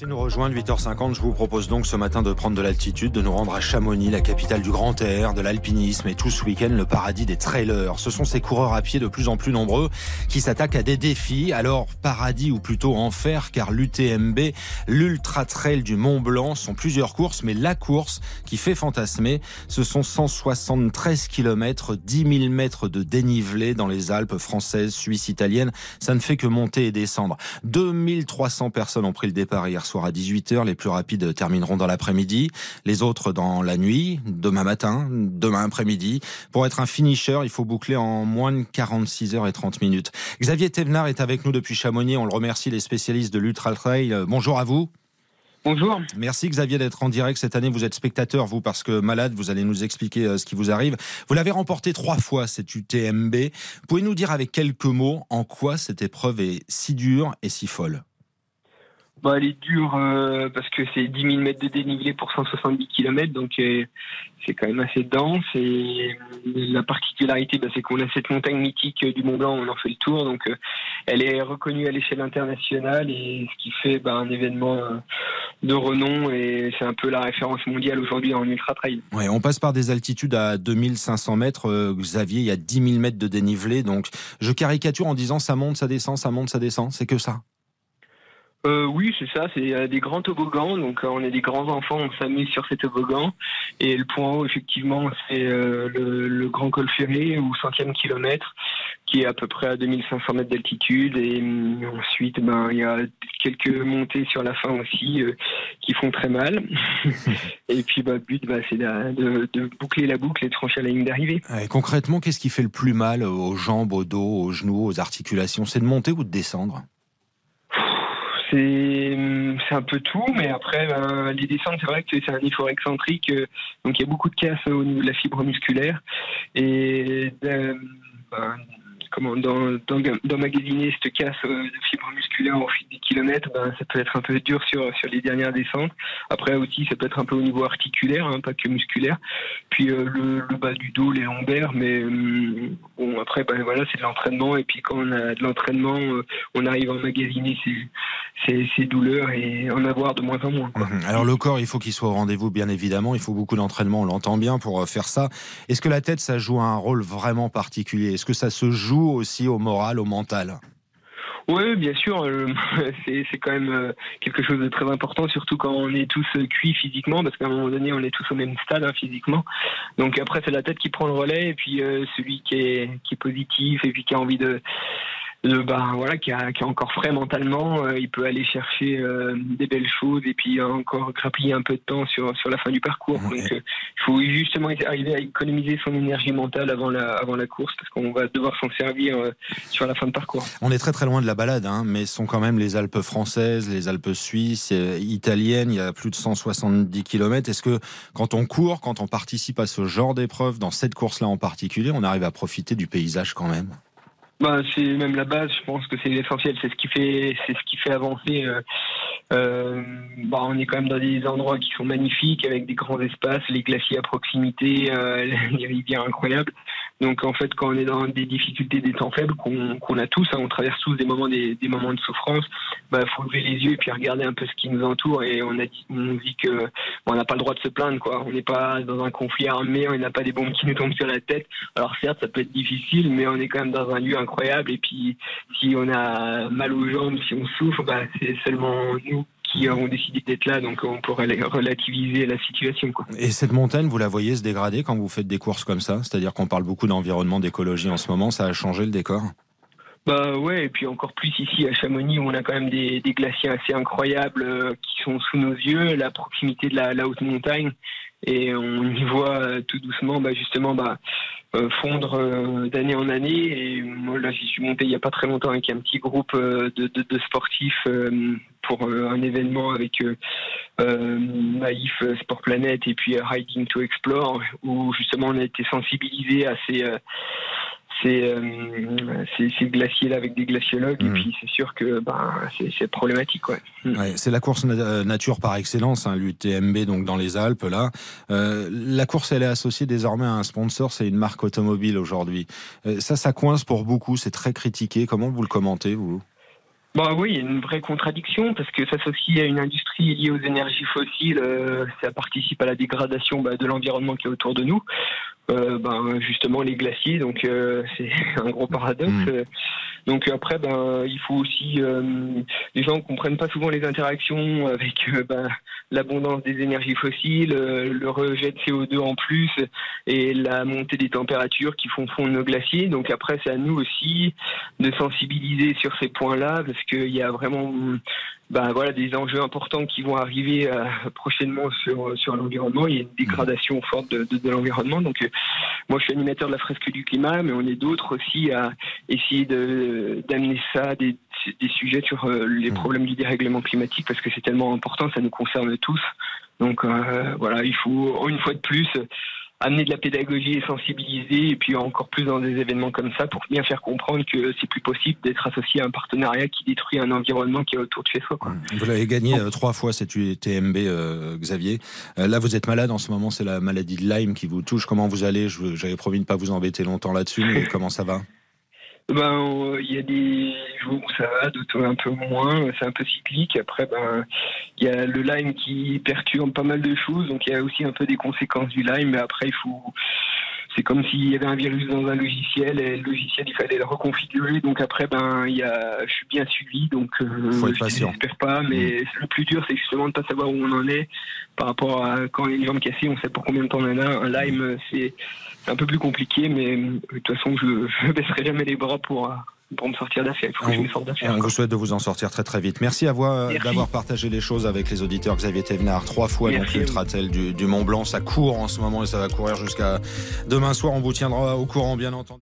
Merci nous rejoindre, 8h50. Je vous propose donc ce matin de prendre de l'altitude, de nous rendre à Chamonix, la capitale du grand air, de l'alpinisme et tout ce week-end le paradis des trailers. Ce sont ces coureurs à pied de plus en plus nombreux qui s'attaquent à des défis. Alors, paradis ou plutôt enfer, car l'UTMB, l'Ultra Trail du Mont Blanc, sont plusieurs courses, mais la course qui fait fantasmer, ce sont 173 km, 10 000 mètres de dénivelé dans les Alpes françaises, suisses, italiennes. Ça ne fait que monter et descendre. 2300 personnes ont pris le départ hier soir à 18h. Les plus rapides termineront dans l'après-midi. Les autres dans la nuit, demain matin, demain après-midi. Pour être un finisher, il faut boucler en moins de 46 heures et 30 minutes. Xavier Thévenard est avec nous depuis Chamonix. On le remercie, les spécialistes de l'Ultra Trail. Bonjour à vous. Bonjour. Merci Xavier d'être en direct cette année. Vous êtes spectateur, vous, parce que malade, vous allez nous expliquer euh, ce qui vous arrive. Vous l'avez remporté trois fois, cette UTMB. Pouvez nous dire avec quelques mots en quoi cette épreuve est si dure et si folle? Bah, elle est dure euh, parce que c'est 10 000 mètres de dénivelé pour 170 km, donc euh, c'est quand même assez dense. Et la particularité, bah, c'est qu'on a cette montagne mythique du Mont Blanc, on en fait le tour, donc euh, elle est reconnue à l'échelle internationale et ce qui fait bah, un événement de renom et c'est un peu la référence mondiale aujourd'hui en ultra trail. Ouais, on passe par des altitudes à 2500 mètres. Xavier, il y a 10 000 mètres de dénivelé, donc je caricature en disant ça monte, ça descend, ça monte, ça descend. C'est que ça euh, oui, c'est ça, c'est euh, des grands toboggans, donc euh, on est des grands enfants, on s'amuse sur ces toboggans. Et le point haut, effectivement, c'est euh, le, grand col ferré ou centième kilomètre, qui est à peu près à 2500 mètres d'altitude. Et hum, ensuite, ben, il y a quelques montées sur la fin aussi qui font très mal. et puis, bah, le but, bah, c'est de, de, boucler la boucle et de franchir la ligne d'arrivée. concrètement, qu'est-ce qui fait le plus mal aux jambes, au dos, aux genoux, aux articulations? C'est de monter ou de descendre? C'est un peu tout, mais après ben, les descentes, c'est vrai que c'est un effort excentrique, euh, donc il y a beaucoup de casse au niveau de la fibre musculaire et euh, ben, comment dans, dans, d'emmagasiner cette casse de fibres musculaires au fil des kilomètres, ben, ça peut être un peu dur sur, sur les dernières descentes. Après aussi, ça peut être un peu au niveau articulaire, hein, pas que musculaire. Puis le, bas du dos, les lombaires, mais hum, bon après, ben, voilà, c'est de l'entraînement. Et puis quand on a de l'entraînement, on arrive à emmagasiner ces, ces, ces, douleurs et en avoir de moins en moins. Quoi. Mhm. Alors le corps, il faut qu'il soit au rendez-vous, bien évidemment. Il faut beaucoup d'entraînement, on l'entend bien pour faire ça. Est-ce que la tête, ça joue un rôle vraiment particulier? Est-ce que ça se joue aussi au moral, au mental? Oui, bien sûr, euh, c'est quand même euh, quelque chose de très important, surtout quand on est tous euh, cuits physiquement, parce qu'à un moment donné, on est tous au même stade hein, physiquement. Donc après, c'est la tête qui prend le relais, et puis celui qui est, qui est positif, et puis qui a envie de, euh, bah, voilà, qui, a, qui est encore frais mentalement, euh, il peut aller chercher euh, des belles choses et puis encore grappiller un peu de temps sur, sur la fin du parcours. Donc il faut justement arriver à économiser son énergie mentale avant la, avant la course parce qu'on va devoir s'en servir sur la fin de parcours. On est très très loin de la balade, hein, mais ce sont quand même les Alpes françaises, les Alpes suisses, italiennes, il y a plus de 170 km. Est-ce que quand on court, quand on participe à ce genre d'épreuve, dans cette course-là en particulier, on arrive à profiter du paysage quand même? Bah, c'est même la base. Je pense que c'est l'essentiel. C'est ce qui fait, c'est ce qui fait avancer. Euh, bah, on est quand même dans des endroits qui sont magnifiques, avec des grands espaces, les glaciers à proximité, euh, les rivières incroyables. Donc en fait, quand on est dans des difficultés, des temps faibles qu'on a tous, hein, on traverse tous des moments, des, moments de souffrance. Bah, faut lever les yeux et puis regarder un peu ce qui nous entoure. Et on a dit, on dit que on n'a pas le droit de se plaindre, quoi. On n'est pas dans un conflit armé, on n'a pas des bombes qui nous tombent sur la tête. Alors certes, ça peut être difficile, mais on est quand même dans un lieu incroyable. Et puis, si on a mal aux jambes, si on souffre, bah, c'est seulement nous qui ont décidé d'être là, donc on pourrait relativiser la situation. Quoi. Et cette montagne, vous la voyez se dégrader quand vous faites des courses comme ça? C'est-à-dire qu'on parle beaucoup d'environnement, d'écologie en ce moment, ça a changé le décor? Bah ouais, et puis encore plus ici à Chamonix où on a quand même des, des glaciers assez incroyables euh, qui sont sous nos yeux, la proximité de la, la haute montagne, et on y voit euh, tout doucement bah, justement bah, euh, fondre d'année en année. Et moi là j'y suis monté il n'y a pas très longtemps avec un petit groupe de, de, de sportifs pour un événement avec Maïf Sport Planet et puis Riding to Explore où justement on a été sensibilisé à ces euh, ces, ces, glaciers-là avec des glaciologues. Et mmh. puis, c'est sûr que ben, c'est problématique. Ouais. Mmh. Ouais, c'est la course euh, nature par excellence, hein, l'UTMB, donc dans les Alpes. là. Euh, la course, elle est associée désormais à un sponsor, c'est une marque automobile aujourd'hui. ça, ça coince pour beaucoup, c'est très critiqué. Comment vous le commentez, vous? Bah oui, il y a une vraie contradiction parce que s'associer à une industrie liée aux énergies fossiles, euh, ça participe à la dégradation bah, de l'environnement qui est autour de nous. Euh, ben, justement les glaciers, donc euh, c'est un gros paradoxe. Mm. Donc après, ben, il faut aussi, les gens ne comprennent pas souvent les interactions avec ben, l'abondance des énergies fossiles, le rejet de CO2 en plus et la montée des températures qui font fondre nos glaciers. Donc après, c'est à nous aussi de sensibiliser sur ces points-là parce qu'il y a vraiment ben voilà, des enjeux importants qui vont arriver euh, prochainement sur, sur l'environnement. Il y a une dégradation forte de, de, l'environnement. Donc, euh, moi, je suis animateur de la fresque du climat, mais on est d'autres aussi à essayer d'amener ça, des, des, sujets sur euh, les mmh. problèmes du dérèglement climatique, parce que c'est tellement important, ça nous concerne tous. Donc, voilà, il faut, une fois de plus, amener de la pédagogie et sensibiliser, et puis encore plus dans des événements comme ça, pour bien faire comprendre que c'est plus possible d'être associé à un partenariat qui détruit un environnement qui est autour de chez soi. Vous l'avez gagné euh, trois fois cette UTMB, euh, Xavier. Euh, là, vous êtes malade en ce moment, c'est la maladie de Lyme qui vous touche. Comment vous allez? J'avais promis de ne pas vous embêter longtemps là-dessus, mais comment ça va? Ben, il y a des jours où ça va, d'autres un peu moins. C'est un peu cyclique. Après, ben, il y a le Lyme qui perturbe pas mal de choses, donc il y a aussi un peu des conséquences du Lyme. Mais après, il faut c'est comme s'il y avait un virus dans un logiciel et le logiciel il fallait le reconfigurer. Donc après ben il y a je suis bien suivi. Donc euh, Faut être je n'espère pas. Mais mm. le plus dur c'est justement de pas savoir où on en est par rapport à quand il y a une jambe cassée on sait pour combien de temps on en a un Lyme c'est un peu plus compliqué, mais de toute façon, je ne baisserai jamais les bras pour, pour me sortir d'affaire. Il faut que je me sorte d'affaire. On vous souhaite de vous en sortir très très vite. Merci à vous euh, d'avoir partagé les choses avec les auditeurs. Xavier Thévenard, trois fois donc l'Ultratel du, du Mont Blanc. Ça court en ce moment et ça va courir jusqu'à demain soir. On vous tiendra au courant, bien entendu.